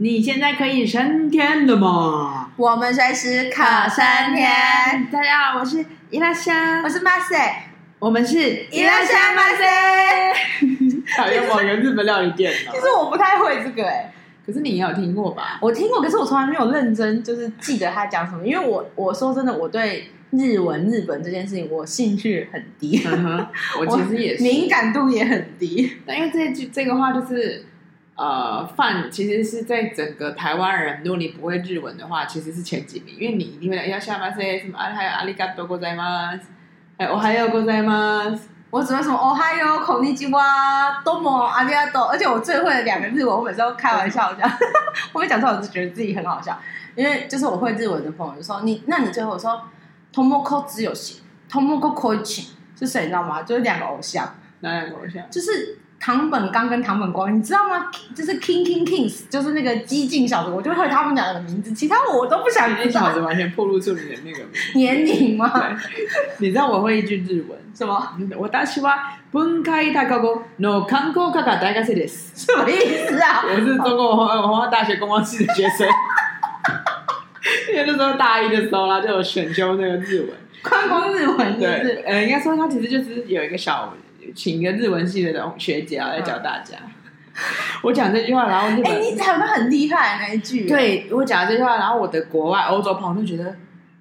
你现在可以升天了吗？我们随时可升天。大家好，我是伊拉夏，我是马赛，我们是伊拉夏马赛。讨厌某个日本料理店了。其实我不太会这个哎、欸，可是你也有听过吧？我听过，可是我从来没有认真就是记得他讲什么。因为我我说真的，我对日文、日本这件事情我兴趣很低。嗯，我其实也是，敏感度也很低。但因为这句这个话就是。呃，饭其实是在整个台湾人，如果你不会日文的话，其实是前几名，因为你一定会要下马塞什么啊，还有阿里嘎多ございます，还有おはようございます，我只会说おはよう、こんにちは、どうもありがとう，而且我最会的两个日文，我每次都开玩笑讲，我没讲出来，我就觉得自己很好笑，因为就是我会日文的朋友就说你，那你最后我说 Tomoko 只有型，Tomoko Koichi 是谁你知道吗？就是两个偶像，哪两个偶像？就是。 堂本刚跟堂本光，你知道吗？就是 King King Kings，就是那个激进小子，我就会他们两个的名字，其他我都不想知道。激进小子完全暴露出你的那个年龄吗？你知道我会一句日文什么？我大西瓜分开大高高，no 看过卡卡大概是的，什么意思啊？我是中国文化文化大学公关系的学生，因为那时候大一的时候啦，就有选修那个日文，观光日文是是，对，呃，应该说它其实就是有一个小。请一个日文系的同学姐来教大家。嗯、我讲这句话，然后日本，哎，你讲的很厉害那一句。对，我讲这句话，然后我的国外欧洲朋友就觉得，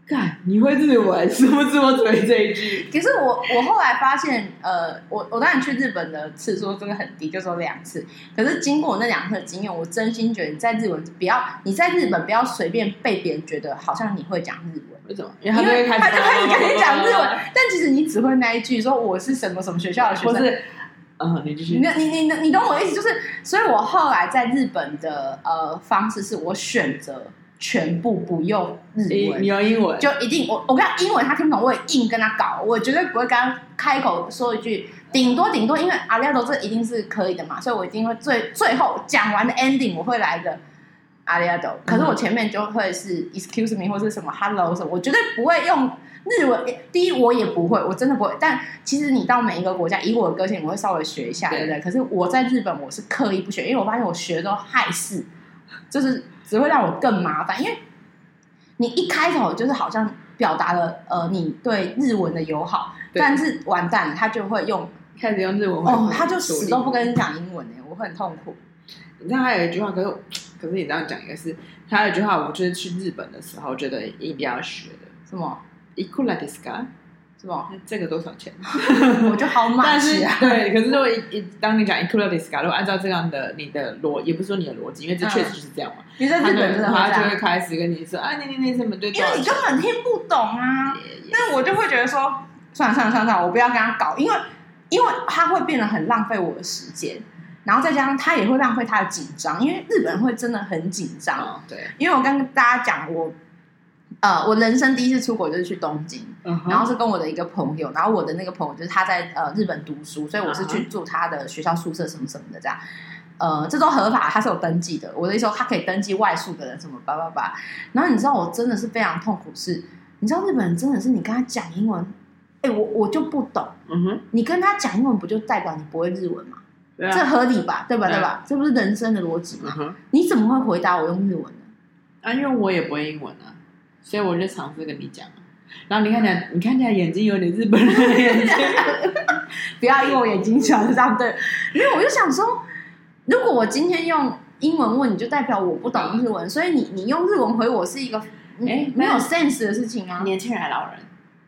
干，你会日文，是不是我只会这一句？可是我我后来发现，呃，我我当然去日本的次数真的很低，就说两次。可是经过我那两次的经验，我真心觉得你在日文不要你在日本不要随便被别人觉得好像你会讲日文。为什么？因为他就会开始，他就开始跟你讲日文，但其实你只会那一句，说我是什么什么学校的学生。是，嗯，你继续。你你你你懂我的意思？就是，所以我后来在日本的呃方式是我选择全部不用日文，你用英文，就一定我我跟他英文他听不懂，我也硬跟他搞，我绝对不会跟他开口说一句，顶多顶多，因为阿廖多这一定是可以的嘛，所以我一定会最最后讲完的 ending 我会来的。阿里阿斗，可是我前面就会是 excuse me 或是什么 hello 什么，我绝对不会用日文。第一，我也不会，我真的不会。但其实你到每一个国家，以我的个性，我会稍微学一下，对不对？可是我在日本，我是刻意不学，因为我发现我学都害事，就是只会让我更麻烦。因为你一开头就是好像表达了呃你对日文的友好，但是完蛋了，他就会用开始用日文哦，他就死都不跟你讲英文哎，我会很痛苦。你知道还有一句话，可是可是你这样讲一个是，他有一句话，我就是去日本的时候觉得一定要学的，什么？いくらですか？是吧？这个多少钱？我就好满意啊。对，可是如果一一当你讲いくらですか，如果按照这样的你的逻，也不是说你的逻辑，因为这确实就是这样嘛。你在日本真的他就会开始跟你说啊，你你你什么对？因为你根本听不懂啊。那我就会觉得说，算了算了算了，我不要跟他搞，因为因为他会变得很浪费我的时间。 然后再加上他也会浪费他的紧张，因为日本人会真的很紧张。哦、对，因为我刚跟大家讲，我呃，我人生第一次出国就是去东京，嗯、然后是跟我的一个朋友，然后我的那个朋友就是他在呃日本读书，所以我是去住他的学校宿舍什么什么的这样。呃，这都合法，他是有登记的。我的意思说，他可以登记外宿的人什么叭叭叭。然后你知道我真的是非常痛苦是，是你知道日本人真的是你跟他讲英文，哎，我我就不懂。嗯哼，你跟他讲英文不就代表你不会日文吗？啊、这合理吧，对吧？对吧？这不是人生的逻辑吗？嗯、你怎么会回答我用日文呢？啊，因为我也不会英文啊，所以我就尝试跟你讲。然后你看起来，你看起来眼睛有点日本人的眼睛，不要因为我眼睛小这样对。因为我就想说，如果我今天用英文问你，就代表我不懂日文，所以你你用日文回我是一个哎没有 sense 的事情啊。年轻人还是老人？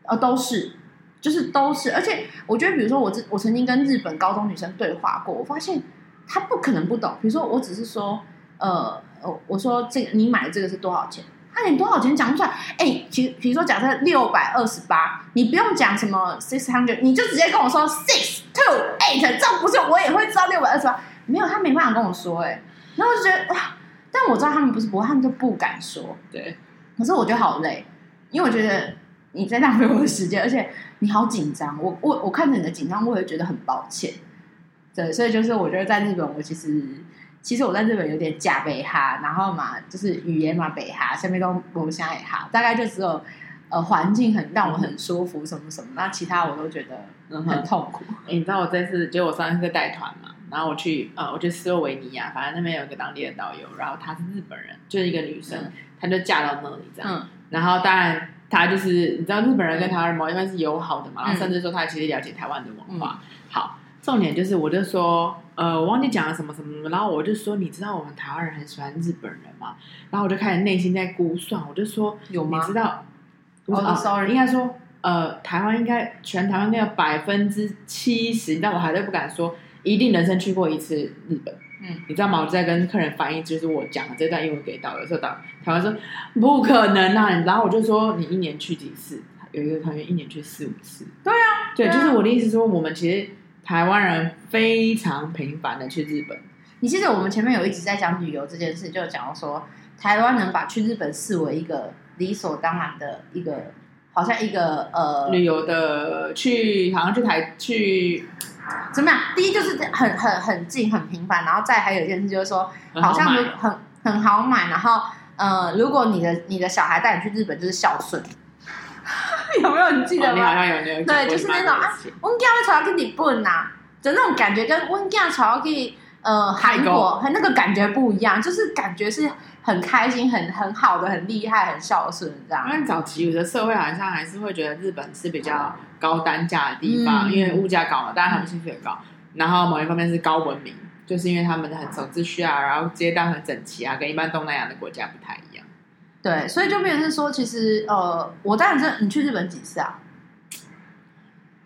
哦，都是。就是都是，而且我觉得，比如说我我曾经跟日本高中女生对话过，我发现她不可能不懂。比如说，我只是说，呃，我说这个你买的这个是多少钱？她连多少钱讲不出来。哎、欸，其实比如说假设六百二十八，你不用讲什么 six hundred，你就直接跟我说 six two eight，这不是我也会知道六百二十八。没有，他没办法跟我说、欸，哎，然后我就觉得哇，但我知道他们不是不会，他们就不敢说。对，可是我觉得好累，因为我觉得。你在浪费我的时间，而且你好紧张，我我我看着你的紧张，我也觉得很抱歉。对，所以就是我觉得在日本，我其实其实我在日本有点假北哈，然后嘛就是语言嘛北哈，下面都我们现在哈，大概就只有呃环境很让我很舒服什么什么，那其他我都觉得很痛苦。嗯欸、你知道我这次，就我上次在带团嘛，然后我去呃，我去斯洛维尼亚，反正那边有一个当地的导游，然后她是日本人，就是一个女生，嗯、她就嫁到那里这样。嗯、然后当然她就是你知道日本人跟台湾人嘛，一般是友好的嘛，然后甚至说他其实了解台湾的文化。嗯、好，重点就是我就说呃，我忘记讲了什么什么什么，然后我就说你知道我们台湾人很喜欢日本人吗？然后我就开始内心在估算，我就说有吗？你知道？我说、oh, sorry，应该说。呃，台湾应该全台湾应该有百分之七十，但我还是不敢说一定人生去过一次日本。嗯，你知道吗？我在跟客人反映，就是我讲的这段英文给导游说，导台湾说不可能啊，然后我就说你一年去几次？有一个团员一年去四五次。对啊，对，就是我的意思说，我们其实台湾人非常频繁的去日本。你记得我们前面有一直在讲旅游这件事，就讲到说台湾人把去日本视为一个理所当然的一个。好像一个呃旅游的去，好像去台去怎么样？第一就是很很很近很频繁，然后再还有一件事就是说，好像就很很好买。然后呃，如果你的你的小孩带你去日本，就是孝顺。有没有你记得吗？你好像有那个对，就是那种啊，温家的朝要跟你笨呐，就那种感觉跟温家朝要给呃韩国和那个感觉不一样，就是感觉是。很开心，很很好的，很厉害，很孝顺，这样。因为早期有的社会好像还是会觉得日本是比较高单价的地方，嗯、因为物价高嘛，当然他们薪水也高。然后某一方面是高文明，就是因为他们很守秩序啊，然后街道很整齐啊，跟一般东南亚的国家不太一样。对，所以就变成是说，其实呃，我当然知道你去日本几次啊？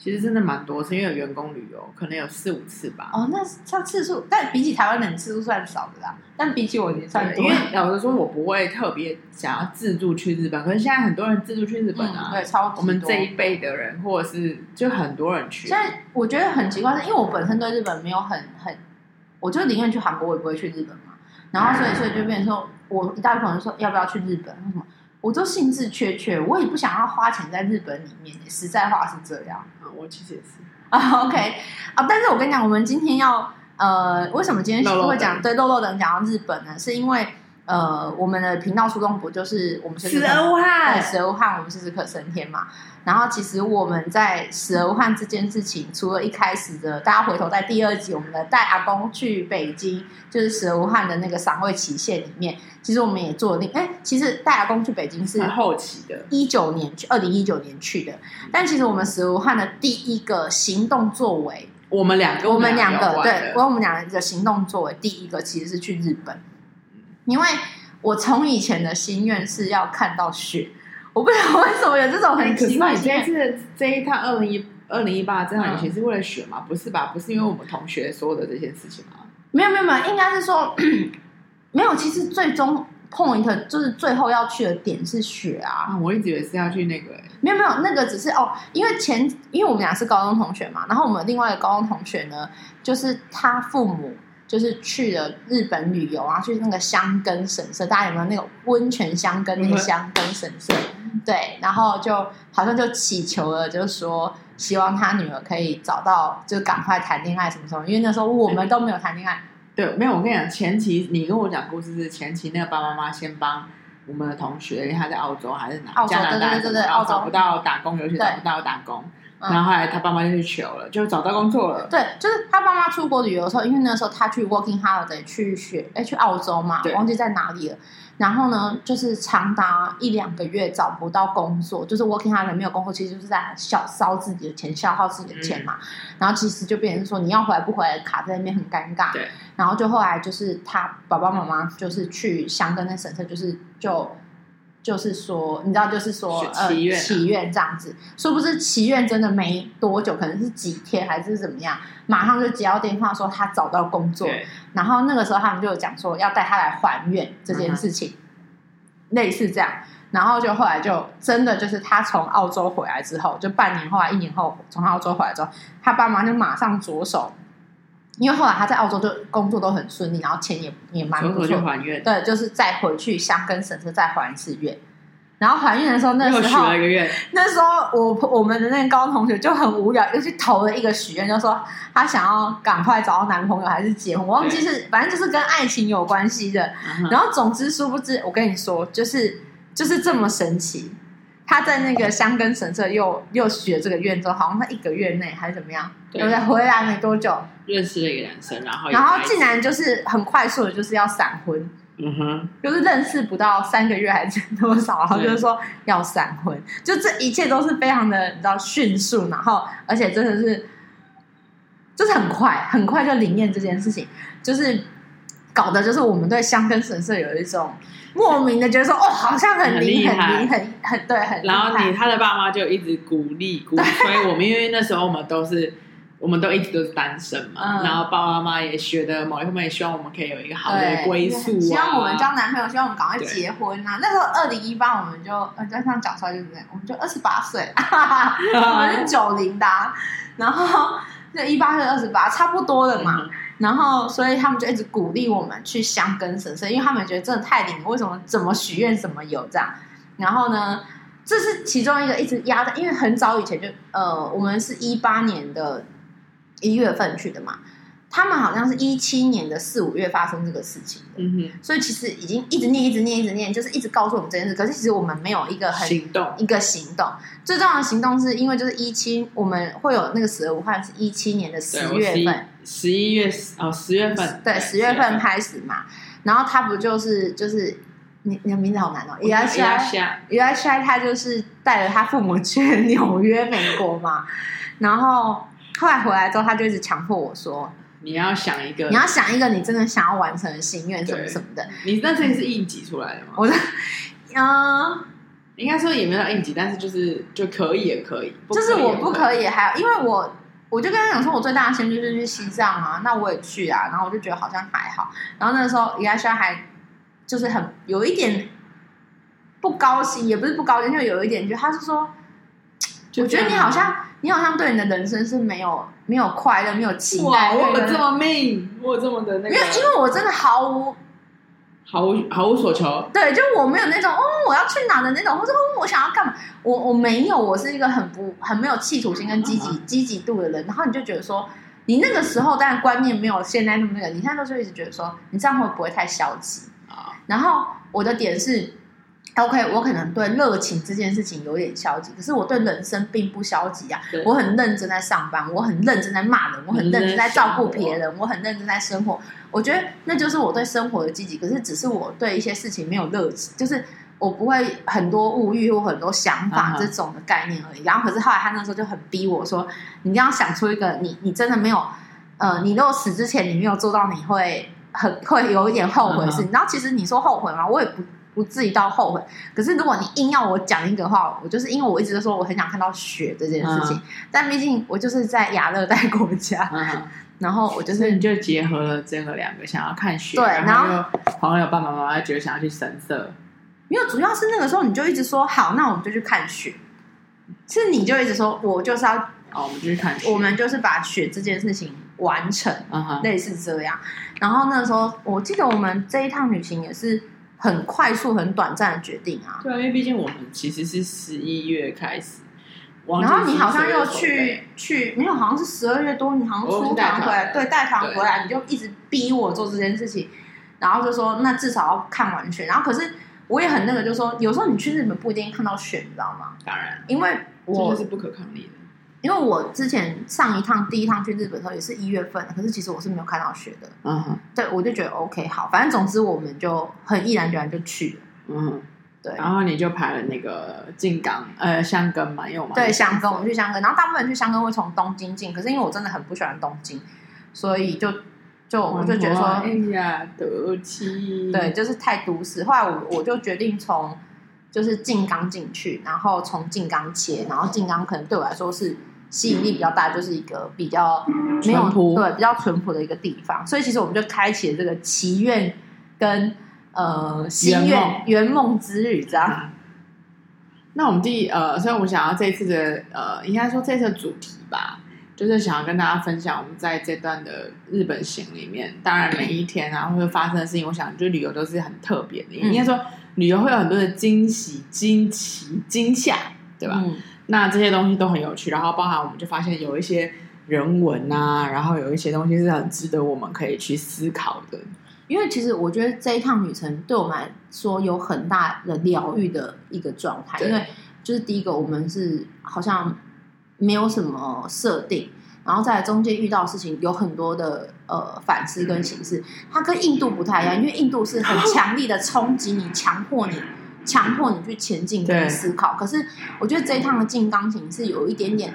其实真的蛮多次，因为有员工旅游，可能有四五次吧。哦，那像次数，但比起台湾人次数算少的啦。但比起我也算多，因为老实说，我不会特别想要自助去日本。可是现在很多人自助去日本啊，嗯、对，超多。我们这一辈的人，或者是就很多人去。现在我觉得很奇怪，是因为我本身对日本没有很很，我就宁愿去韩国，我也不会去日本嘛。然后所以所以就变成说，我一大部分人说要不要去日本，为什么？我都兴致缺缺，我也不想要花钱在日本里面。实在话是这样。嗯，我其实也是。啊，OK，啊，但是我跟你讲，我们今天要呃，为什么今天会讲对露露等讲到日本呢？是因为呃，我们的频道初衷不就是我们是死而无憾，对，死而无憾，我们是只可升天嘛。然后其实我们在死而无憾这件事情，除了一开始的，大家回头在第二集我们的带阿公去北京，就是死而无憾的那个赏味期限里面，其实我们也做了那哎，其实带阿公去北京是后期的，一九年去，二零一九年去的。但其实我们死而无憾的第一个行动作为，我们两个，我们两个对，我们两个的行动作为，第一个其实是去日本，因为我从以前的心愿是要看到雪。我不知道为什么有这种很奇怪。你这次这一趟二零一二零一八这趟旅行是为了雪吗？不是吧？不是因为我们同学说的这件事情吗？没有没有没有，应该是说 没有。其实最终 point 就是最后要去的点是雪啊！啊我一直以为是要去那个、欸，没有没有，那个只是哦，因为前因为我们俩是高中同学嘛，然后我们另外一个高中同学呢，就是他父母。就是去了日本旅游啊，去那个香根神社，大家有没有那个温泉香根那个香根神社？对，然后就好像就祈求了，就是说希望他女儿可以找到，就赶快谈恋爱什么什么。因为那时候我们都没有谈恋爱。对，没有。我跟你讲，前期你跟我讲故事是前期，那个爸爸妈妈先帮我们的同学，因为他在澳洲还是哪？澳洲，加拿大，对对对对，澳洲找不到打工，尤其找不到打工。然后后来他爸妈就去求了，就找到工作了。对，就是他爸妈出国旅游的时候，因为那时候他去 working holiday 去学，哎，去澳洲嘛，对忘记在哪里了。然后呢，就是长达一两个月找不到工作，就是 working holiday 没有工作，其实就是在消烧自己的钱，消耗自己的钱嘛。嗯、然后其实就变成说，你要回来不回来，卡在那边很尴尬。对。然后就后来就是他爸爸妈妈就是去香根那婶婶，就是就。就是说，你知道，就是说，祈愿、啊、呃，祈愿这样子，说不是祈愿真的没多久，可能是几天还是怎么样，马上就接到电话说他找到工作，然后那个时候他们就讲说要带他来还愿这件事情，嗯、类似这样，然后就后来就真的就是他从澳洲回来之后，就半年后来一年后从澳洲回来之后，他爸妈就马上着手。因为后来他在澳洲就工作都很顺利，然后钱也也蛮不错。还愿对，就是再回去箱根神社再还一次愿。然后怀孕的时候，那时候那时候我我们的那个高中同学就很无聊，又去投了一个许愿，就说她想要赶快找到男朋友还是结婚，我忘记是反正就是跟爱情有关系的。然后总之殊不知，我跟你说，就是就是这么神奇。他在那个香根神社又又许了这个愿之后，好像他一个月内还是怎么样，对。不对？回来没多久，认识了一个男生，然后然后竟然就是很快速的，就是要闪婚。嗯哼，就是认识不到三个月还是多少，然后就是说要闪婚，就这一切都是非常的你知道迅速，然后而且真的是就是很快很快就灵验这件事情，就是搞的就是我们对香根神社有一种莫名的觉得说哦，好像很灵很灵很很对很，然后你他的爸妈就一直鼓励鼓吹我们，因为那时候我们都是。我们都一直都是单身嘛，嗯、然后爸爸妈妈也学的某一方面也希望我们可以有一个好的归宿、啊，希望我们交男朋友，希望我们赶快结婚啊！那时候二零一八，我们就呃，加上讲出来就是这样，我们就二十八岁，我们是九零的，然后那一八是二十八，差不多的嘛。嗯、然后所以他们就一直鼓励我们去香根神社，因为他们觉得真的太灵，为什么怎么许愿怎么有这样？然后呢，这是其中一个一直压在，因为很早以前就呃，我们是一八年的。一月份去的嘛，他们好像是一七年的四五月发生这个事情的，嗯哼，所以其实已经一直念，一直念，一直念，就是一直告诉我们这件事。可是其实我们没有一个很行动，一个行动。最重要的行动是因为就是一七，我们会有那个十二武汉是一七年的十月份，十一月哦，十月份，对，十月份开始嘛。然后他不就是就是你你的名字好难哦，伊拉夏，伊拉夏，他就是带着他父母去纽约美国嘛，然后。后来回来之后，他就一直强迫我说：“你要想一个，你要想一个你真的想要完成的心愿，什么什么的。”你那这里是应急出来的吗？我的：“嗯，应该说也没有应急，但是就是就可以也可以，可以就是我不可以，还有因为我我就跟他讲说，我最大的兴趣就是去西藏啊，那我也去啊，然后我就觉得好像还好。然后那个时候，伊亚轩还就是很有一点不高兴，也不是不高兴，就有一点就他是说，我觉得你好像。”你好像对你的人生是没有没有快乐，没有期待。哇，我这么命，我这么的那个。因为因为我真的毫无毫无毫无所求。对，就我没有那种哦，我要去哪的那种，或者哦，我想要干嘛？我我没有，我是一个很不很没有企图心跟积极积极度的人。然后你就觉得说，你那个时候当然观念没有现在那么那个，你现在都是一直觉得说，你这样会不会太消极啊？然后我的点是。OK，我可能对热情这件事情有点消极，可是我对人生并不消极啊。我很认真在上班，我很认真在骂人，我很认真在照顾别人，我很认真在生活。我觉得那就是我对生活的积极，可是只是我对一些事情没有热情，就是我不会很多物欲或很多想法这种的概念而已。然后，可是后来他那时候就很逼我说：“你一定要想出一个你你真的没有呃，你如果死之前你没有做到，你会很会有一点后悔的事情。”然后其实你说后悔吗？我也不。不至于到后悔，可是如果你硬要我讲一个话，我就是因为我一直都说我很想看到雪这件事情，嗯、但毕竟我就是在亚热带国家，嗯、然后我就是你就结合了这个两个想要看雪，对，然后朋友爸爸妈妈觉得想要去神社，没有，主要是那个时候你就一直说好，那我们就去看雪，是你就一直说我就是要哦，我们就去看雪，我们就是把雪这件事情完成，类似这样。然后那个时候我记得我们这一趟旅行也是。很快速、很短暂的决定啊！对啊，因为毕竟我们其实是十一月开始，然后你好像又去去，没有，好像是十二月多，你好像出团回来，对，带团回来，你就一直逼我做这件事情，然后就说那至少要看完全。然后可是我也很那个，就是说有时候你去日本不一定看到雪，你知道吗？当然，因为我是不可抗力的。因为我之前上一趟第一趟去日本的时候也是一月份，可是其实我是没有看到雪的。嗯哼，对，我就觉得 OK 好，反正总之我们就很毅然决然就去了。嗯，对。然后你就排了那个静冈呃香根嘛，因为我们对香根我们去香根，然后大部分人去香根会从东京进，可是因为我真的很不喜欢东京，所以就就我就觉得说，哎呀，得气，对，就是太都市。后来我我就决定从就是静冈进去，然后从静冈切，然后静冈可能对我来说是。吸引力比较大，就是一个比较没有朴对比较淳朴的一个地方，所以其实我们就开启了这个祈愿跟呃心愿圆梦之旅，这样。那我们第呃，所以我们想要这次的呃，应该说这次的主题吧，就是想要跟大家分享我们在这段的日本行里面，当然每一天啊会发生的事情，我想就旅游都是很特别的，应该说旅游会有很多的惊喜、惊奇、惊吓，对吧？嗯那这些东西都很有趣，然后包含我们就发现有一些人文啊，然后有一些东西是很值得我们可以去思考的。因为其实我觉得这一趟旅程对我们来说有很大的疗愈的一个状态，因为就是第一个，我们是好像没有什么设定，然后在中间遇到事情有很多的呃反思跟形式，它跟印度不太一样，因为印度是很强力的冲击你，强迫你。强迫你去前进跟思考，可是我觉得这一趟的进钢琴是有一点点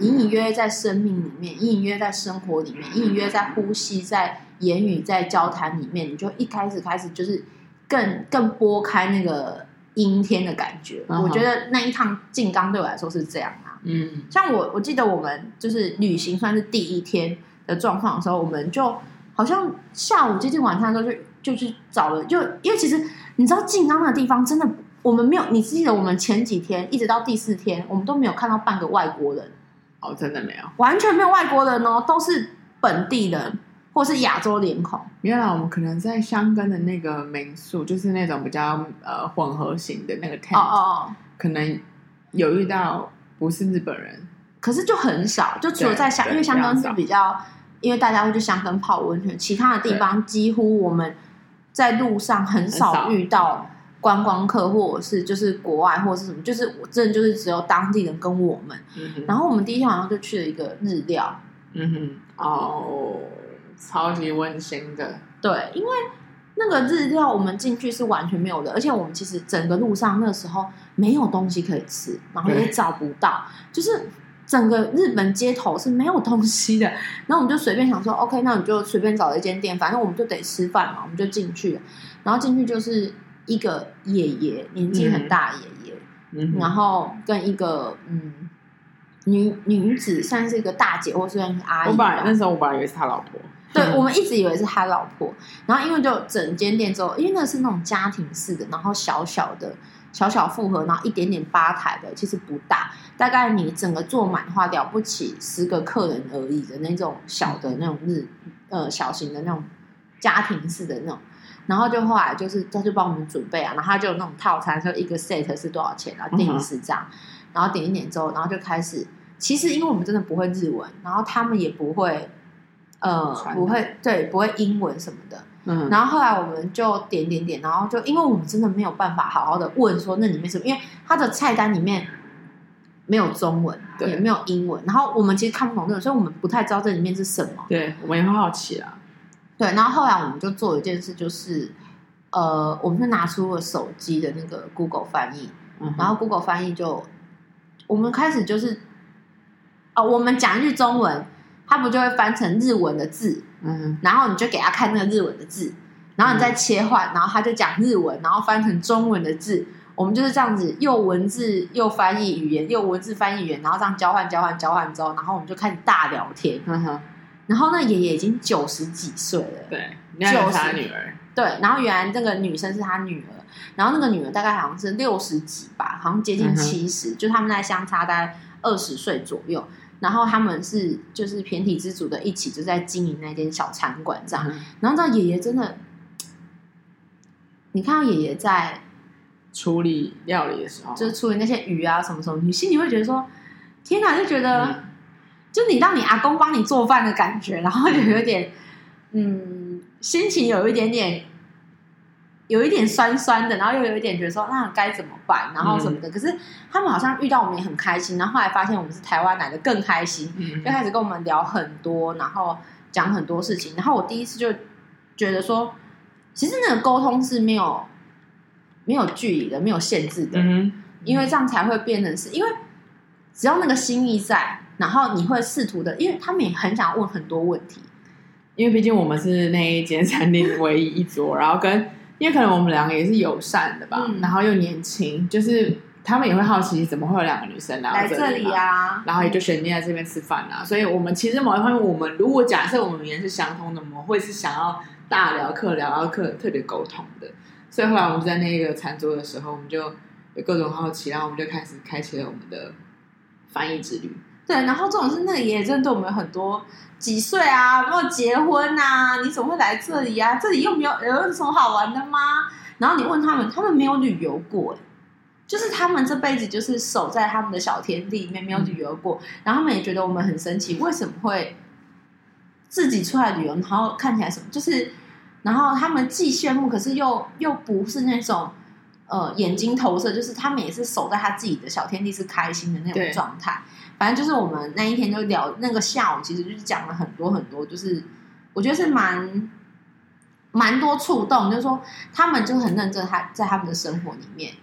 隐隐约约在生命里面，隐隐约约在生活里面，隐隐约在呼吸，在言语，在交谈里面，你就一开始开始就是更更拨开那个阴天的感觉。Uh. 我觉得那一趟进钢对我来说是这样啊，嗯，像我我记得我们就是旅行算是第一天的状况的时候，我们就好像下午接近晚上都是。就去找了，就因为其实你知道静冈那个地方真的，我们没有。你记得我们前几天一直到第四天，我们都没有看到半个外国人。哦，真的没有，完全没有外国人哦，都是本地人或是亚洲脸孔。原来我们可能在香根的那个民宿，就是那种比较呃混合型的那个 tent，哦哦哦，可能有遇到不是日本人，可是就很少，就除了在香，因为香根是比较，因为大家会去香根泡温泉，其他的地方几乎我们。在路上很少遇到观光客，或者是就是国外，或者是什么，就是我真的就是只有当地人跟我们。嗯、然后我们第一天晚上就去了一个日料，嗯哼，哦，超级温馨的。对，因为那个日料我们进去是完全没有的，而且我们其实整个路上那时候没有东西可以吃，然后也找不到，就是。整个日本街头是没有东西的，然后我们就随便想说，OK，那你就随便找了一间店，反正我们就得吃饭嘛，我们就进去了。然后进去就是一个爷爷，年纪很大爷爷，嗯，然后跟一个嗯女女子，算是一个大姐或是阿姨。我本来那时候我本来以为是他老婆，对，我们一直以为是他老婆。然后因为就整间店之后，因为那是那种家庭式的，然后小小的。小小复合，然后一点点吧台的，其实不大，大概你整个坐满的话，了不起十个客人而已的那种小的那种日呃小型的那种家庭式的那种，然后就后来就是他就帮我们准备啊，然后他就有那种套餐，说一个 set 是多少钱啊，定一次这样，然后点一点之后，然后就开始，其实因为我们真的不会日文，然后他们也不会呃不会对不会英文什么的。嗯，然后后来我们就点点点，然后就因为我们真的没有办法好好的问说那里面什么，因为它的菜单里面没有中文，对，也没有英文，然后我们其实看不懂那个，所以我们不太知道这里面是什么。对，我们也很好奇啊。对，然后后来我们就做了一件事，就是呃，我们就拿出了手机的那个 Google 翻译，嗯，然后 Google 翻译就我们开始就是啊，呃，我们讲一句中文。他不就会翻成日文的字，嗯，然后你就给他看那个日文的字，然后你再切换，然后他就讲日文，然后翻成中文的字，我们就是这样子，又文字又翻译语言，又文字翻译语言，然后这样交换交换交换之后，然后我们就开始大聊天，嗯哼，然后那爷爷已经九十几岁了，对，九是他女儿，对，然后原来那个女生是他女儿，然后那个女儿大概好像是六十几吧，好像接近七十，就他们在相差大概二十岁左右。然后他们是就是偏体之主的，一起就在经营那间小餐馆这样。嗯、然后这爷爷真的，你看到爷爷在处理料理的时候，就是处理那些鱼啊什么什么，你心里会觉得说，天哪，就觉得，嗯、就你让你阿公帮你做饭的感觉，然后就有点，嗯，心情有一点点。有一点酸酸的，然后又有一点觉得说，那该怎么办，然后什么的。嗯、可是他们好像遇到我们也很开心，然后后来发现我们是台湾来的更开心，嗯、就开始跟我们聊很多，然后讲很多事情。然后我第一次就觉得说，其实那个沟通是没有没有距离的，没有限制的，嗯，因为这样才会变成是因为只要那个心意在，然后你会试图的，因为他们也很想问很多问题，因为毕竟我们是那一间餐厅唯一一桌，然后跟。因为可能我们两个也是友善的吧，嗯、然后又年轻，就是他们也会好奇怎么会有两个女生来这里，来这里啊，然后也就选定在这边吃饭啊。所以，我们其实某一方面，我们如果假设我们语言是相通的，我们会是想要大聊客聊，然后客特别沟通的。所以后来我们在那个餐桌的时候，我们就有各种好奇，然后我们就开始开启了我们的翻译之旅。对，然后这种是那个爷爷真的对我们有很多。几岁啊？有没有结婚啊？你怎么会来这里啊？这里又没有有什么好玩的吗？然后你问他们，他们没有旅游过，就是他们这辈子就是守在他们的小天地里面，没有旅游过。然后他们也觉得我们很神奇，为什么会自己出来旅游？然后看起来什么？就是，然后他们既羡慕，可是又又不是那种呃眼睛投射，就是他们也是守在他自己的小天地，是开心的那种状态。反正就是我们那一天就聊那个下午，其实就是讲了很多很多，就是我觉得是蛮蛮多触动，就是说他们就很认真，他在他们的生活里面，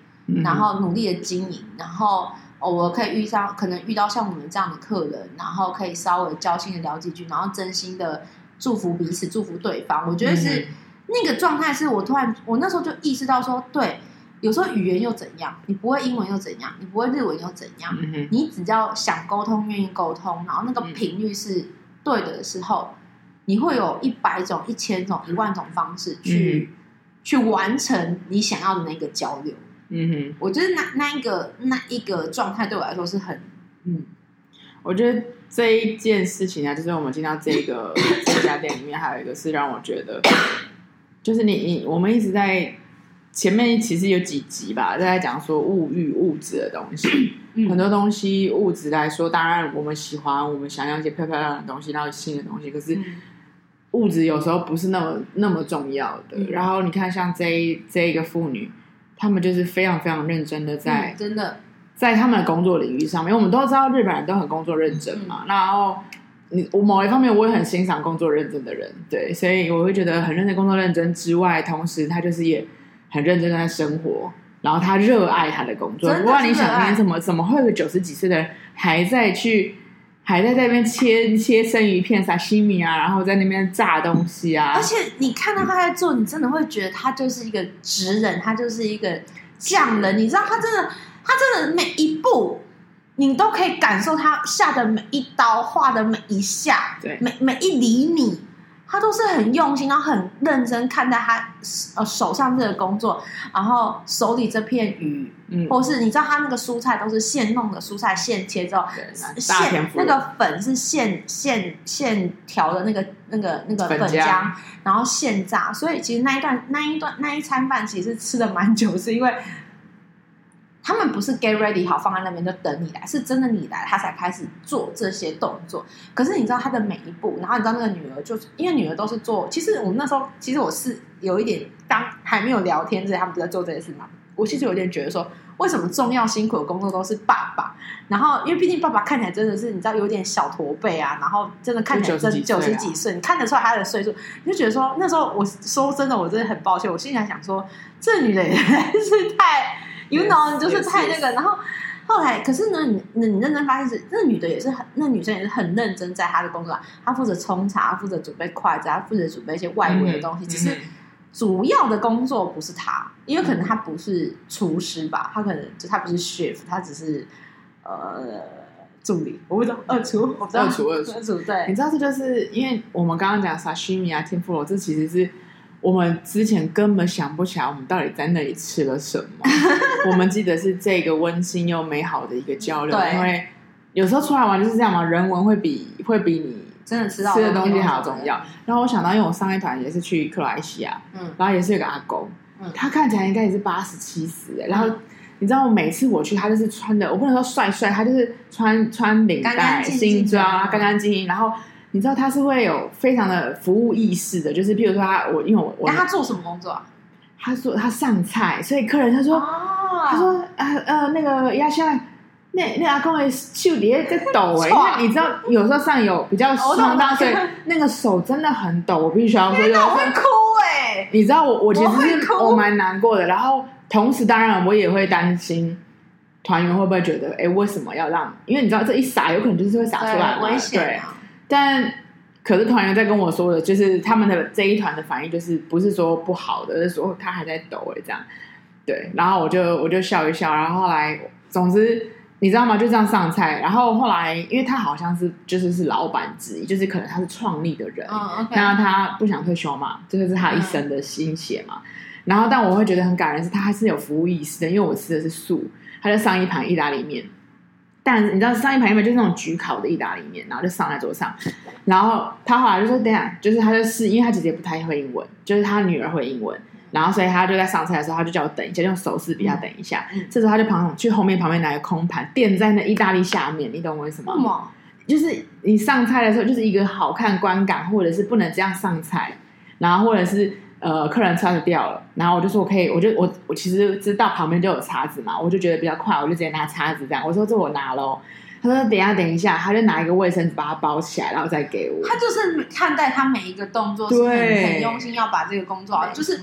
然后努力的经营，然后偶尔可以遇上，可能遇到像我们这样的客人，然后可以稍微交心的聊几句，然后真心的祝福彼此，祝福对方。我觉得是那个状态，是我突然我那时候就意识到说，对。有时候语言又怎样？你不会英文又怎样？你不会日文又怎样？嗯、你只要想沟通，愿意沟通，然后那个频率是对的时候，嗯、你会有一百种、一千种、一万种方式去、嗯、去完成你想要的那个交流。嗯哼，我觉得那那一个那一个状态对我来说是很嗯，我觉得这一件事情啊，就是我们进到这个 这家店里面，还有一个是让我觉得，就是你你我们一直在。前面其实有几集吧，在讲说物欲、物质的东西，嗯、很多东西物质来说，当然我们喜欢，我们想要一些漂漂亮亮的东西，然后新的东西。可是物质有时候不是那么那么重要的。嗯、然后你看，像这一这一个妇女，他们就是非常非常认真的在、嗯、真的在他们的工作领域上面。我们都知道日本人都很工作认真嘛。嗯、然后你我某一方面我也很欣赏工作认真的人，对，所以我会觉得很认真工作认真之外，同时他就是也。很认真在生活，然后他热爱他的工作。不管你想，你怎么怎么会有个九十几岁的人还在去，还在在那边切切生鱼片、沙西米啊，然后在那边炸东西啊。而且你看到他在做，你真的会觉得他就是一个职人，他就是一个匠人。你知道，他真的，他真的每一步，你都可以感受他下的每一刀、画的每一下，对，每每一厘米。他都是很用心，然后很认真看待他呃手上这个工作，然后手里这片鱼，嗯，或是你知道他那个蔬菜都是现弄的蔬菜，现切之后，现那个粉是现现现调的那个那个那个粉浆，粉然后现炸，所以其实那一段那一段那一餐饭其实吃的蛮久，是因为。他们不是 get ready 好放在那边就等你来，是真的你来他才开始做这些动作。可是你知道他的每一步，然后你知道那个女儿就是因为女儿都是做，其实我们那时候其实我是有一点当还没有聊天之前，他们就在做这些事嘛。我其实有点觉得说，为什么重要辛苦的工作都是爸爸？然后因为毕竟爸爸看起来真的是你知道有点小驼背啊，然后真的看起来真九十几岁，你看得出来他的岁数，你就觉得说那时候我说真的，我真的很抱歉，我心里想说这女的也 是太。You know，就是太那个，然后后来，可是呢，你你认真发现是那女的也是很，那女生也是很认真在她的工作上，她负责冲茶，负责准备筷子，她负责准备一些外围的东西。只是主要的工作不是她，因为可能她不是厨师吧，她可能就她不是 chef，她只是呃助理，我不知道二厨，我不知道二厨二厨 对，你知道这就是因为我们刚刚讲 sashimi 啊、天妇罗，这其实是。我们之前根本想不起来，我们到底在那里吃了什么。我们记得是这个温馨又美好的一个交流，因为有时候出来玩就是这样嘛，人文会比会比你真的吃到吃的东西还要重要。然后我想到，因为我上一团也是去克罗埃西亚，嗯，然后也是有个阿公，嗯，他看起来应该也是八十七十，然后你知道，我每次我去，他就是穿的，我不能说帅帅，他就是穿穿领带、新装，干干净净，然后。你知道他是会有非常的服务意识的，就是譬如说他我因为我我他做什么工作啊？他说他上菜，所以客人他说、哦、他说呃呃那个压下来，那那阿公的手底下在抖哎，因为你知道有时候上有比较伤到，所以那个手真的很抖，我必须要说，我会哭哎、欸，你知道我我其实是我蛮难过的，然后同时当然我也会担心团员会不会觉得哎为什么要让？因为你知道这一撒有可能就是会撒出来，危险。但可是团员在跟我说的，就是他们的这一团的反应，就是不是说不好的，是说他还在抖哎，这样对。然后我就我就笑一笑，然后后来，总之你知道吗？就这样上菜。然后后来，因为他好像是就是是老板之一，就是可能他是创立的人，那、oh, okay. 他不想退休嘛，这个是他一生的心血嘛。然后，但我会觉得很感人，是他还是有服务意识的，因为我吃的是素，他就上一盘意大利面。但你知道上一盘有没有就是那种焗烤的意大利面，然后就上在桌上，然后他后来就说：“等下，就是他就是，因为他姐姐不太会英文，就是他女儿会英文，然后所以他就在上菜的时候，他就叫我等一下，用手势比他等一下。嗯、这时候他就旁去后面旁边拿个空盘垫在那意大利下面，你懂我意思吗？什么？就是你上菜的时候，就是一个好看观感，或者是不能这样上菜，然后或者是。呃，客人叉子掉了，然后我就说我可以，我就我我其实知道旁边就有叉子嘛，我就觉得比较快，我就直接拿叉子这样。我说这我拿喽，他说等一下等一下，他就拿一个卫生纸把它包起来，然后再给我。他就是看待他每一个动作是很很用心，要把这个工作好，就是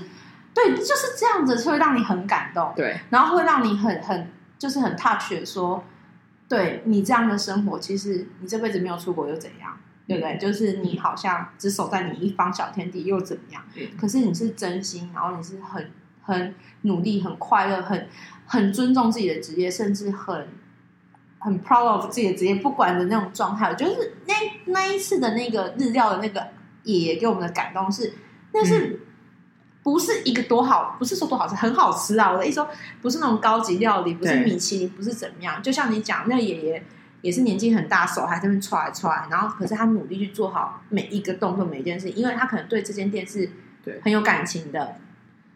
对，就是这样子，会让你很感动，对，然后会让你很很就是很 touch 的说，对你这样的生活，其实你这辈子没有出国又怎样？对不对？就是你好像只守在你一方小天地又怎么样？嗯、可是你是真心，然后你是很很努力、很快乐、很很尊重自己的职业，甚至很很 proud of 自己的职业，不管的那种状态。我觉得是那那一次的那个日料的那个爷爷给我们的感动是，那是不是一个多好？不是说多好吃，很好吃啊！我的意思说，不是那种高级料理，不是米其林，不是怎么样。就像你讲，那个爷爷。也是年纪很大，手还在那边踹踹，然后可是他努力去做好每一个动作，每一件事，因为他可能对这间店是很有感情的，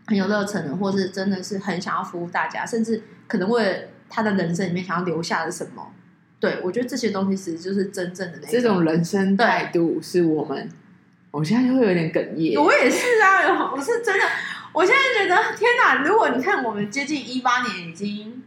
很有热忱的，或是真的是很想要服务大家，甚至可能为了他的人生里面想要留下的什么。对，我觉得这些东西其实就是真正的那种，这种人生态度，是我们。我现在就会有点哽咽。我也是啊，我是真的，我现在觉得天哪！如果你看我们接近一八年，已经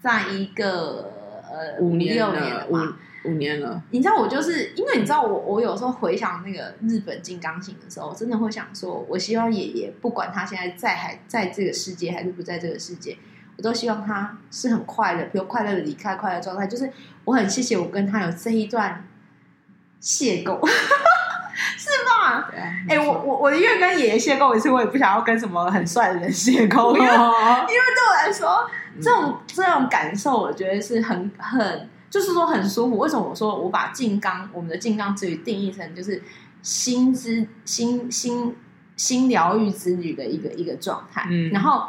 在一个。呃，五年六年了，五五年了。你知道我就是因为你知道我，我有时候回想那个日本金刚行的时候，真的会想说，我希望爷爷不管他现在在还在这个世界还是不在这个世界，我都希望他是很快乐，比如快乐的离开，快乐状态。就是我很谢谢我跟他有这一段邂逅，是吧？哎、欸，我我我宁愿跟爷爷邂逅一次，我也不想要跟什么很帅的人邂逅，因为对我来说。这种这种感受，我觉得是很很，就是说很舒服。为什么我说我把静冈我们的静冈之旅定义成就是心之心心心疗愈之旅的一个一个状态？嗯，然后。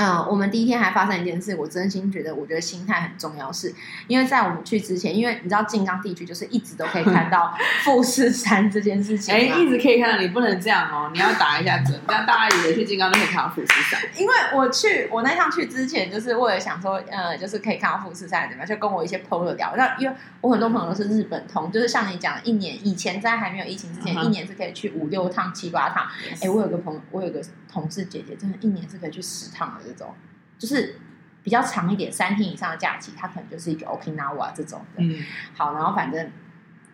嗯，我们第一天还发生一件事，我真心觉得，我觉得心态很重要，是因为在我们去之前，因为你知道静冈地区就是一直都可以看到 富士山这件事情，哎，一直可以看到，你不能这样哦，你要打一下针，让大家以为去静冈就可以看到富士山。因为我去，我那趟去之前，就是为了想说，呃，就是可以看到富士山怎么样，就跟我一些朋友聊，那因为我很多朋友都是日本通，就是像你讲，一年以前在还没有疫情之前，uh -huh. 一年是可以去五六趟、七八趟。哎、我有个朋友，我有个同事姐姐，真的，一年是可以去十趟的。这种就是比较长一点，三天以上的假期，他可能就是一个 Okinawa 这种的。嗯，好，然后反正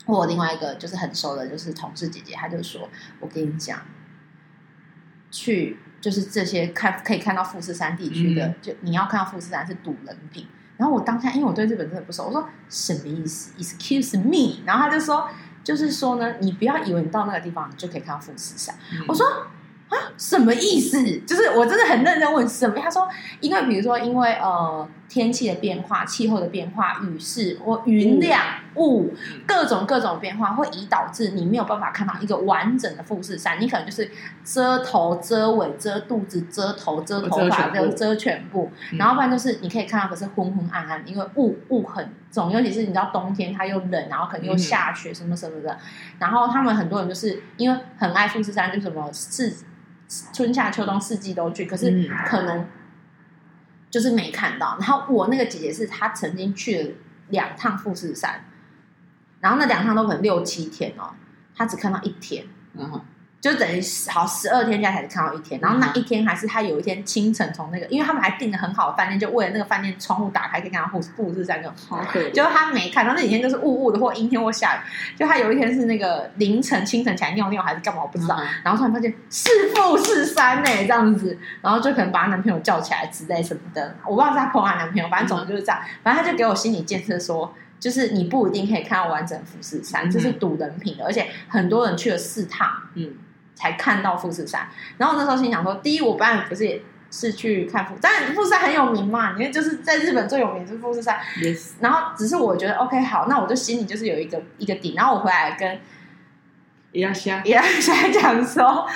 我另外一个就是很熟的，就是同事姐姐，她就说：“我跟你讲，去就是这些看可以看到富士山地区的，嗯、就你要看到富士山是赌人品。”然后我当下因为我对日本真的不熟，我说什么意思？Excuse me？然后他就说，就是说呢，你不要以为你到那个地方你就可以看到富士山。嗯、我说。啊，什么意思？就是我真的很认真问什么。他说，因为比如说，因为呃天气的变化、气候的变化、雨势或云量、雾，各种各种变化，会以导致你没有办法看到一个完整的富士山。你可能就是遮头、遮尾、遮肚子、遮头、遮头发、遮遮全部。然后不然就是你可以看到，可是昏昏暗暗，因为雾雾很重，尤其是你知道冬天它又冷，然后可能又下雪什么什么的。然后他们很多人就是因为很爱富士山，就什么是。春夏秋冬四季都去，可是可能就是没看到。然后我那个姐姐是她曾经去了两趟富士山，然后那两趟都可能六七天哦，她只看到一天。嗯就等于好十二天假才看到一天，然后那一天还是他有一天清晨从那个，因为他们还订了很好的饭店，就为了那个饭店窗户打开可以看到富富士山那种。好可怜。就他没看到那几天都是雾雾的或阴天或下雨，就他有一天是那个凌晨清晨起来尿尿还是干嘛我不知道，嗯、然后突然发现是富士山呢、欸、这样子，然后就可能把他男朋友叫起来之类什么的，我不知道是他碰他男朋友，反正总之就是这样，反正他就给我心理建设说，就是你不一定可以看到完整富士山，这是赌人品的，而且很多人去了四趟，嗯。才看到富士山，然后那时候心想说：第一，我本来不是也是去看富，但富士山很有名嘛，因为就是在日本最有名是富士山。Yes. 然后只是我觉得 OK 好，那我就心里就是有一个一个底，然后我回来跟伊拉夏伊拉夏讲说。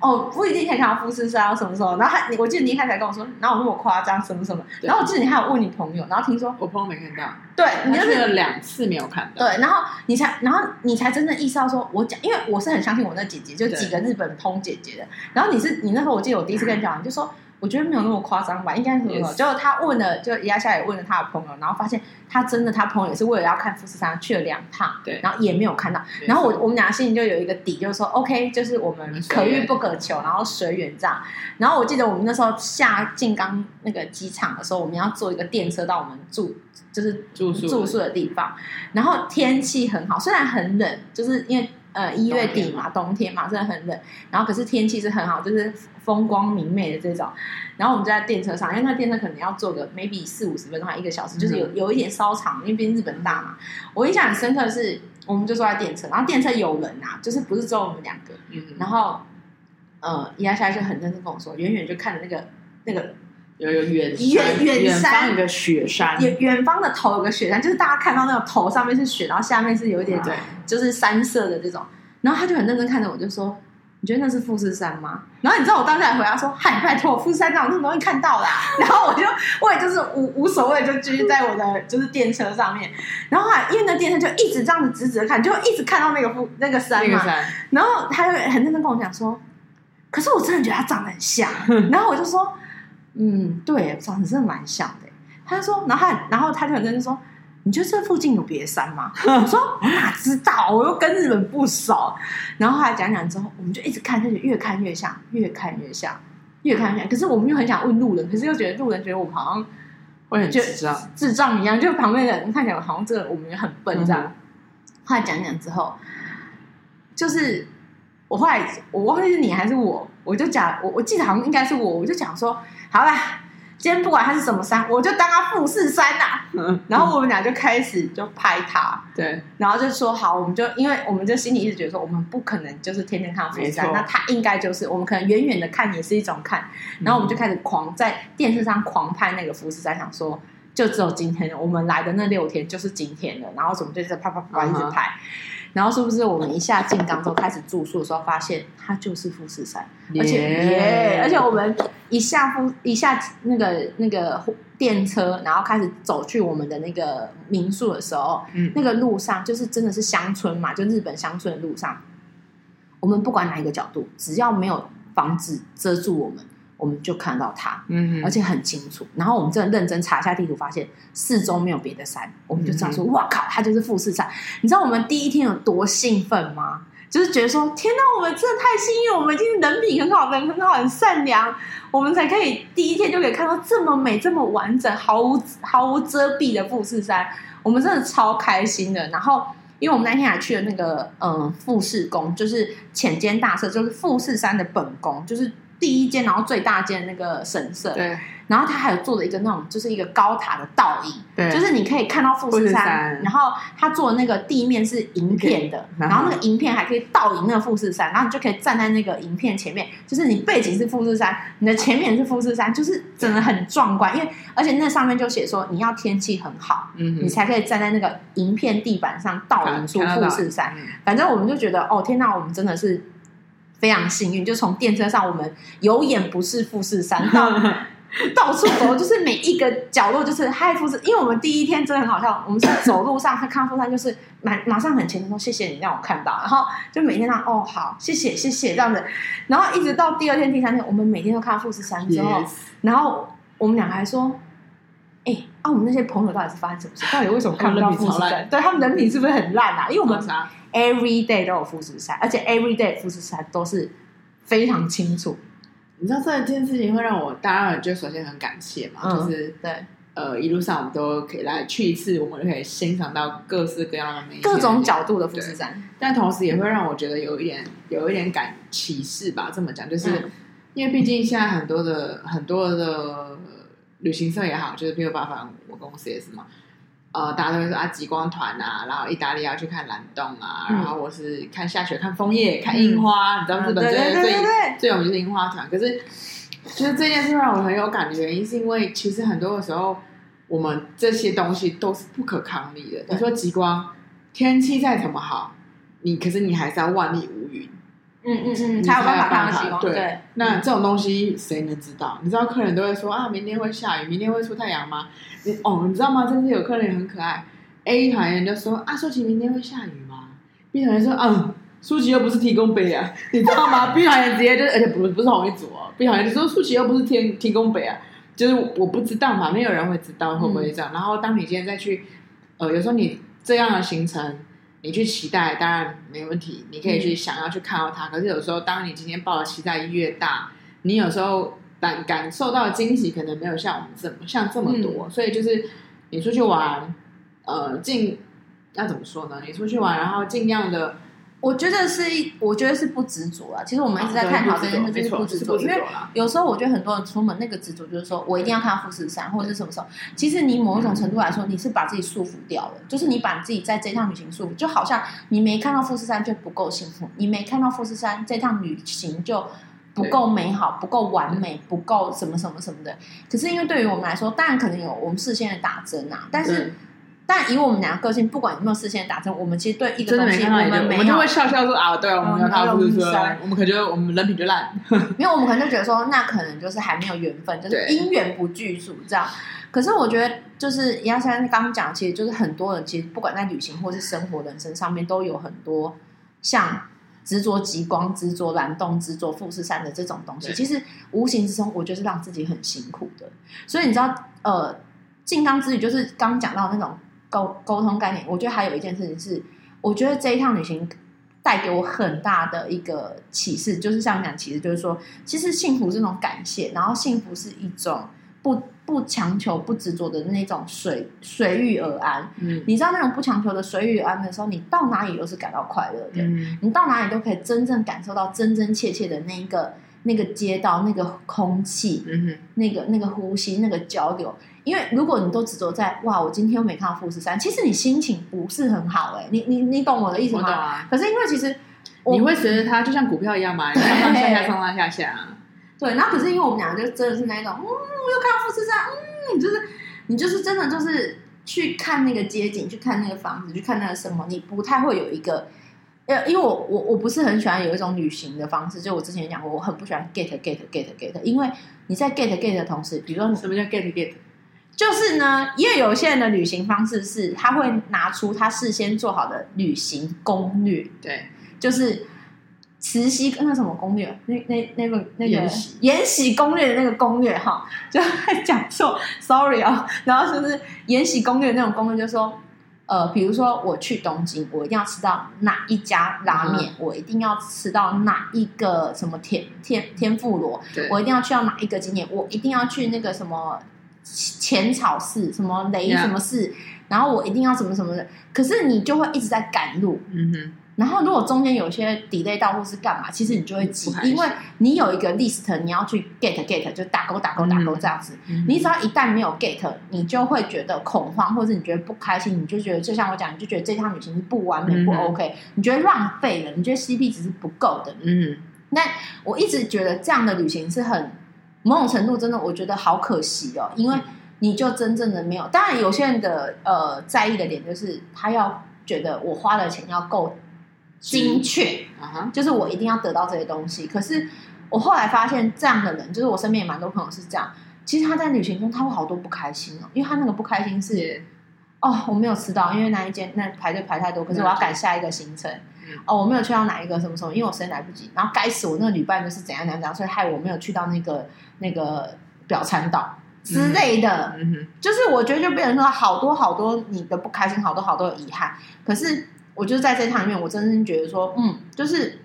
哦，不一定可以看到富士山，什么时候？然后还，我记得你一开始还跟我说，哪有那么夸张，什么什么？然后我记得你还有问你朋友，然后听说我朋友没看到，对，你去了两次没有看到，对，然后你才，然后你才真正意识到说，我讲，因为我是很相信我那姐姐，就几个日本通姐姐的。然后你是，你那时候我记得我第一次跟你讲，你就说我觉得没有那么夸张吧，应该是什么？就他问了，就亚夏也问了他的朋友，然后发现他真的，他朋友也是为了要看富士山去了两趟，对，然后也没有看到。然后我我们俩心里就有一个底，就是说，OK，就是我们可遇不可求，然后随缘这样。然后我记得我们那时候下静冈那个机场的时候，我们要坐一个电车到我们住就是住宿住宿的地方，然后天气很好，虽然很冷，就是因为。呃，一月底嘛，冬天嘛，真的很冷。然后可是天气是很好，就是风光明媚的这种。然后我们就在电车上，因为那电车可能要坐个 maybe 四五十分钟，还一个小时，就是有有一点稍长，因为毕竟日本大嘛。我印象很深刻的是，我们就坐在电车，然后电车有人啊，就是不是只有我们两个。嗯。然后，呃，一下下来就很认真跟我说，远远就看着那个那个有有远远远山一个雪山，远远方的头有个雪山，就是大家看到那个头上面是雪，然后下面是有一点对，就是山色的这种。然后他就很认真看着我，就说：“你觉得那是富士山吗？”然后你知道我当时还回答说：“嗨，拜托，富士山哪有那么容易看到啦？” 然后我就我也就是无无所谓，就继续在我的就是电车上面。然后后来因为那电车就一直这样子直直的看，就一直看到那个富那个山嘛。然后他就很认真跟我讲说：“可是我真的觉得他长得很像。” 然后我就说：“嗯，对，长得真的蛮像的。”他就说：“然后他然后他就很认真说。”你觉得这附近有别的山吗？我说我哪知道，我又跟日本不熟。然后后来讲讲之后，我们就一直看，就越看越像，越看越像，越看越像。可是我们又很想问路人，可是又觉得路人觉得我们好像我很智障，智障一样。就旁边的人看起来好像这个我们也很笨这样。嗯、后来讲讲之后，就是我后来我忘记是你还是我，我就讲我我记得好像应该是我，我就讲说好了。今天不管它是什么山，我就当它富士山呐、啊。嗯、然后我们俩就开始就拍它，对，然后就说好，我们就因为我们就心里一直觉得说，我们不可能就是天天看到富士山，那它应该就是我们可能远远的看也是一种看。然后我们就开始狂在电视上狂拍那个富士山，想说就只有今天，我们来的那六天就是今天了。然后怎么就是啪啪啪一直拍。Uh huh. 然后是不是我们一下进冈之后开始住宿的时候，发现它就是富士山而且耶，而且我们一下富一下那个那个电车，然后开始走去我们的那个民宿的时候，嗯、那个路上就是真的是乡村嘛，就日本乡村的路上，我们不管哪一个角度，只要没有房子遮住我们。我们就看到它，嗯，而且很清楚。然后我们真的认真查一下地图，发现四周没有别的山，我们就知道说，哇靠，它就是富士山。你知道我们第一天有多兴奋吗？就是觉得说，天哪，我们真的太幸运，我们已经人品很好，人很好，很善良，我们才可以第一天就可以看到这么美、这么完整、毫无毫无遮蔽的富士山。我们真的超开心的。然后，因为我们那天还去了那个嗯富士宫，就是浅间大社，就是富士山的本宫，就是。第一间，然后最大间那个神社，对，然后它还有做了一个那种，就是一个高塔的倒影，对，就是你可以看到富士山，山。然后它做的那个地面是银片的，然后那个银片还可以倒影那个富士山，然后你就可以站在那个银片前面，就是你背景是富士山，你的前面是富士山，就是真的很壮观，因为而且那上面就写说你要天气很好，嗯，你才可以站在那个银片地板上倒影出富士山，反正我们就觉得哦天哪，我们真的是。非常幸运，就从电车上，我们有眼不识富士山，到 到处走，就是每一个角落就是嗨富士。因为我们第一天真的很好笑，我们是走路上，他看富士山就是马马上很虔诚说谢谢你让我看到，然后就每天让哦好谢谢谢谢这样子，然后一直到第二天第三天，我们每天都看到富士山之后.然后我们俩还说，哎、欸、啊我们那些朋友到底是发生什么事？到底为什么看不到富士山？对他们人品是不是很烂啊？因为我们啥？Every day 都有富士山，而且 Every day 富士山都是非常清楚。你知道这件事情会让我当然就首先很感谢嘛，嗯、就是对呃一路上我们都可以来去一次，我们就可以欣赏到各式各样的美，各种角度的富士山。但同时也会让我觉得有一点有一点感启示吧，这么讲，就是、嗯、因为毕竟现在很多的很多的旅行社也好，就是比如办法我公司也是嘛。呃，大家都会说啊，极光团啊，然后意大利要去看蓝洞啊，嗯、然后我是看下雪、看枫叶、看樱花，嗯、你知道日本最最最有名就是樱花团。可是，就是这件事让我很有感的原因，是因为其实很多的时候，我们这些东西都是不可抗力的。对你说极光，天气再怎么好，你可是你还是要万里无云。嗯嗯嗯，才有办法看到极光。对，对那这种东西谁能知道？你知道客人都会说啊，明天会下雨，明天会出太阳吗？你哦，你知道吗？真是有客人也很可爱。A 团员就说啊，舒淇明天会下雨吗？B 团员说嗯，舒淇又不是提供杯啊，你知道吗？？B 团员直接就，而且不不是同一组哦。，B 团员就说舒淇又不是天提供杯啊，就是我不知道嘛，没有人会知道会不会这样。嗯、然后当你今天再去，呃，有时候你这样的行程，你去期待当然没问题，你可以去想要去看到它。嗯、可是有时候当你今天抱的期待越大，你有时候感感受到的惊喜可能没有像我们这么像这么多，嗯、所以就是你出去玩，呃，尽要怎么说呢？你出去玩，然后尽量的。我觉得是，我觉得是不执着啊。其实我们一直在探讨这件事，就是不执着。因为有时候我觉得很多人出门那个执着，就是说我一定要看到富士山，或者是什么时候。其实你某一种程度来说，你是把自己束缚掉了，就是你把自己在这趟旅行束缚，就好像你没看到富士山就不够幸福，你没看到富士山这趟旅行就不够美好，不够完美，不够什么什么什么的。可是因为对于我们来说，当然可能有我们事先的打针啊，但是。但以我们俩个个性，不管有没有事先达成，我们其实对一个东西，我们没有，我们就会笑笑说啊，对，我们没有看到富士山，我们可能觉得我们人品就烂。因为我们可能就觉得说，那可能就是还没有缘分，就是姻缘不具足这样。可是我觉得，就是杨先生刚刚讲，其实就是很多人其实不管在旅行或是生活人生上面，都有很多像执着极光、执着蓝洞、执着富士山的这种东西。其实无形之中，我觉得是让自己很辛苦的。所以你知道，呃，金刚之旅就是刚刚讲到那种。沟沟通概念，我觉得还有一件事情是，我觉得这一趟旅行带给我很大的一个启示，就是像讲启示，就是说，其实幸福是一种感谢，然后幸福是一种不不强求、不执着的那种随随遇而安。嗯，你知道那种不强求的随遇而安的时候，你到哪里都是感到快乐的。嗯，你到哪里都可以真正感受到真真切切的那一个那个街道、那个空气、嗯哼，那个那个呼吸、那个交流。因为如果你都执着在哇，我今天又没看到富士山，其实你心情不是很好哎、欸，你你你懂我的意思吗？啊、可是因为其实你会随着它，就像股票一样嘛，上上下下，上上下下。对，然后可是因为我们两个就真的是那种，嗯，我又看到富士山，嗯，就是你就是真的就是去看那个街景，去看那个房子，去看那个什么，你不太会有一个，呃，因为我我我不是很喜欢有一种旅行的方式，就我之前讲过，我很不喜欢 get get get get，因为你在 get get 的同时，比如说什么叫 get get？就是呢，因为有些人的旅行方式是，他会拿出他事先做好的旅行攻略，对，就是慈禧那什么攻略，那那那个那个延禧攻略的那个攻略哈，就 讲错，sorry 啊、哦，然后就是延禧攻略那种攻略，就是说，呃，比如说我去东京，我一定要吃到哪一家拉面，嗯、我一定要吃到哪一个什么天天天妇罗，我一定要去到哪一个景点，我一定要去那个什么。浅草寺什么雷什么寺.然后我一定要什么什么的，可是你就会一直在赶路，嗯哼。然后如果中间有些 delay 到或是干嘛，其实你就会急，因为你有一个 list，你要去 get get，就打勾打勾打勾这样子。嗯、你只要一旦没有 get，你就会觉得恐慌，或者你觉得不开心，你就觉得就像我讲，你就觉得这趟旅行是不完美、嗯、不 OK，你觉得浪费了，你觉得 CP 值是不够的。嗯，那我一直觉得这样的旅行是很。某种程度真的，我觉得好可惜哦，因为你就真正的没有。当然，有些人的呃在意的点就是他要觉得我花的钱要够精确，嗯、就是我一定要得到这些东西。可是我后来发现，这样的人就是我身边也蛮多朋友是这样。其实他在旅行中他会好多不开心哦，因为他那个不开心是哦我没有吃到，因为那一间那排队排太多，可是我要赶下一个行程。哦，我没有去到哪一个什么什么，因为我时间来不及。然后该死，我那个旅伴就是怎样怎样怎样，所以害我没有去到那个那个表参道之类的。嗯，就是我觉得就变成说好多好多你的不开心，好多好多的遗憾。可是我就在这趟里面，我真心觉得说，嗯，就是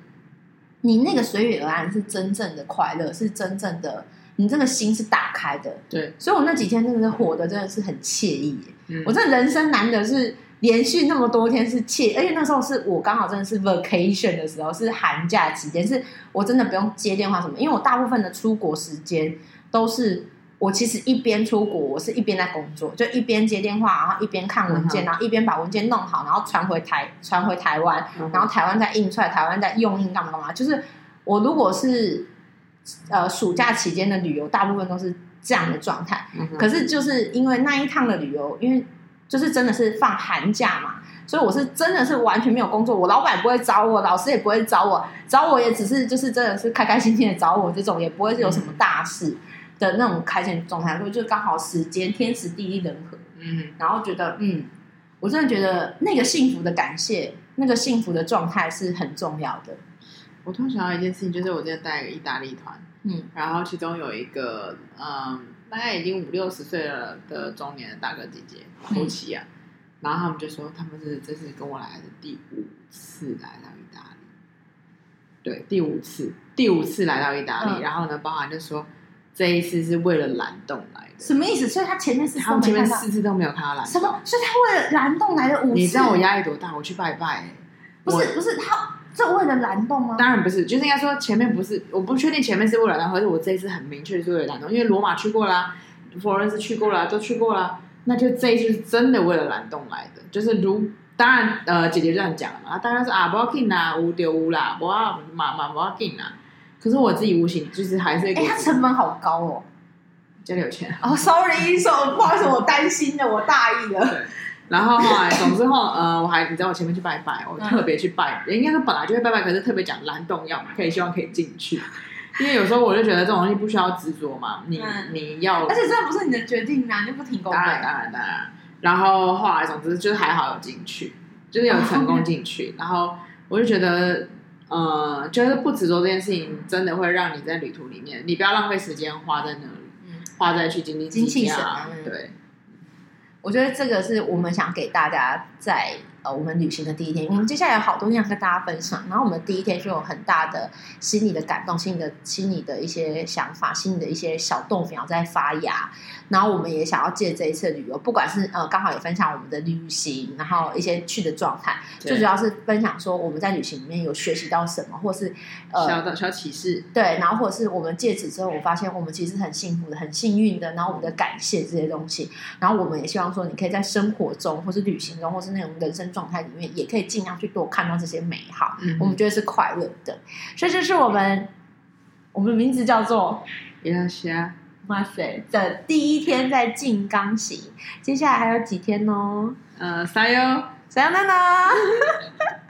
你那个随遇而安是真正的快乐，是真正的你这个心是打开的。对，所以我那几天真的是活得真的是很惬意。嗯，我这人生难得是。连续那么多天是切，而且那时候是我刚好真的是 vacation 的时候，是寒假期间，是我真的不用接电话什么，因为我大部分的出国时间都是我其实一边出国，我是一边在工作，就一边接电话，然后一边看文件，然后一边把文件弄好，然后传回台传回台湾，然后台湾再印出来，台湾再用印干嘛干嘛。就是我如果是呃暑假期间的旅游，大部分都是这样的状态。可是就是因为那一趟的旅游，因为就是真的是放寒假嘛，所以我是真的是完全没有工作，我老板不会找我，老师也不会找我，找我也只是就是真的是开开心心的找我这种，也不会是有什么大事的那种开心状态，所以就刚好时间天时地利人和，嗯，然后觉得嗯，我真的觉得那个幸福的感谢那个幸福的状态是很重要的。我突然想到一件事情，就是我今天带一个意大利团，嗯，然后其中有一个嗯，大概已经五六十岁了的中年的大哥姐姐夫妻啊，然后他们就说他们是这是跟我来的第五次来到意大利，对，第五次，第五次来到意大利，嗯、然后呢，包含就说这一次是为了蓝洞来的，什么意思？所以他前面是他们前面四次都没有看到蓝洞，什么？所以他为了蓝洞来的五次？你知道我压力多大？我去拜拜、欸，不是不是他。这为了蓝洞吗？当然不是，就是应该说前面不是，我不确定前面是为了蓝洞，或者我这一次很明确是为了蓝洞，因为罗马去过啦，佛罗伦斯去过啦，都去过啦，那就这一次是真的为了蓝洞来的。就是如当然，呃，姐姐这样讲嘛，当然是啊，不要紧啦，无丢无啦，不要嘛嘛不要紧啦。可是我自己无形就是还是，哎，它成本好高哦，家里有钱哦。Sorry，说不好意思，我担心了，我大意了。然后后来，总之后，呃，我还你知道我前面去拜拜，我特别去拜，嗯、应该说本来就会拜拜，可是特别讲蓝洞要可以希望可以进去，因为有时候我就觉得这种东西不需要执着嘛，你、嗯、你要，而且这不是你的决定啊，你就不停工。当然当然当然。然后后来，总之就是还好有进去，就是有成功进去。哦、然后我就觉得，呃，就是不执着这件事情，真的会让你在旅途里面，你不要浪费时间花在那里，嗯、花在去经历精气神，对。我觉得这个是我们想给大家在。呃，我们旅行的第一天，我们接下来有好多要跟大家分享。然后我们第一天就有很大的心理的感动，心里的心理的一些想法，心理的一些小动苗在发芽。然后我们也想要借这一次旅游，不管是呃刚好也分享我们的旅行，然后一些去的状态，最主要是分享说我们在旅行里面有学习到什么，或是呃小的小启示。对，然后或者是我们借此之后，我发现我们其实很幸福的，很幸运的。然后我们的感谢这些东西，然后我们也希望说，你可以在生活中，或是旅行中，或是那种人生。状态里面也可以尽量去多看到这些美好，嗯、我们觉得是快乐的。所以这是我们我们的名字叫做“伊拉西亚哇塞”的第一天在静冈行，接下来还有几天哦？呃，撒哟，撒哟娜娜。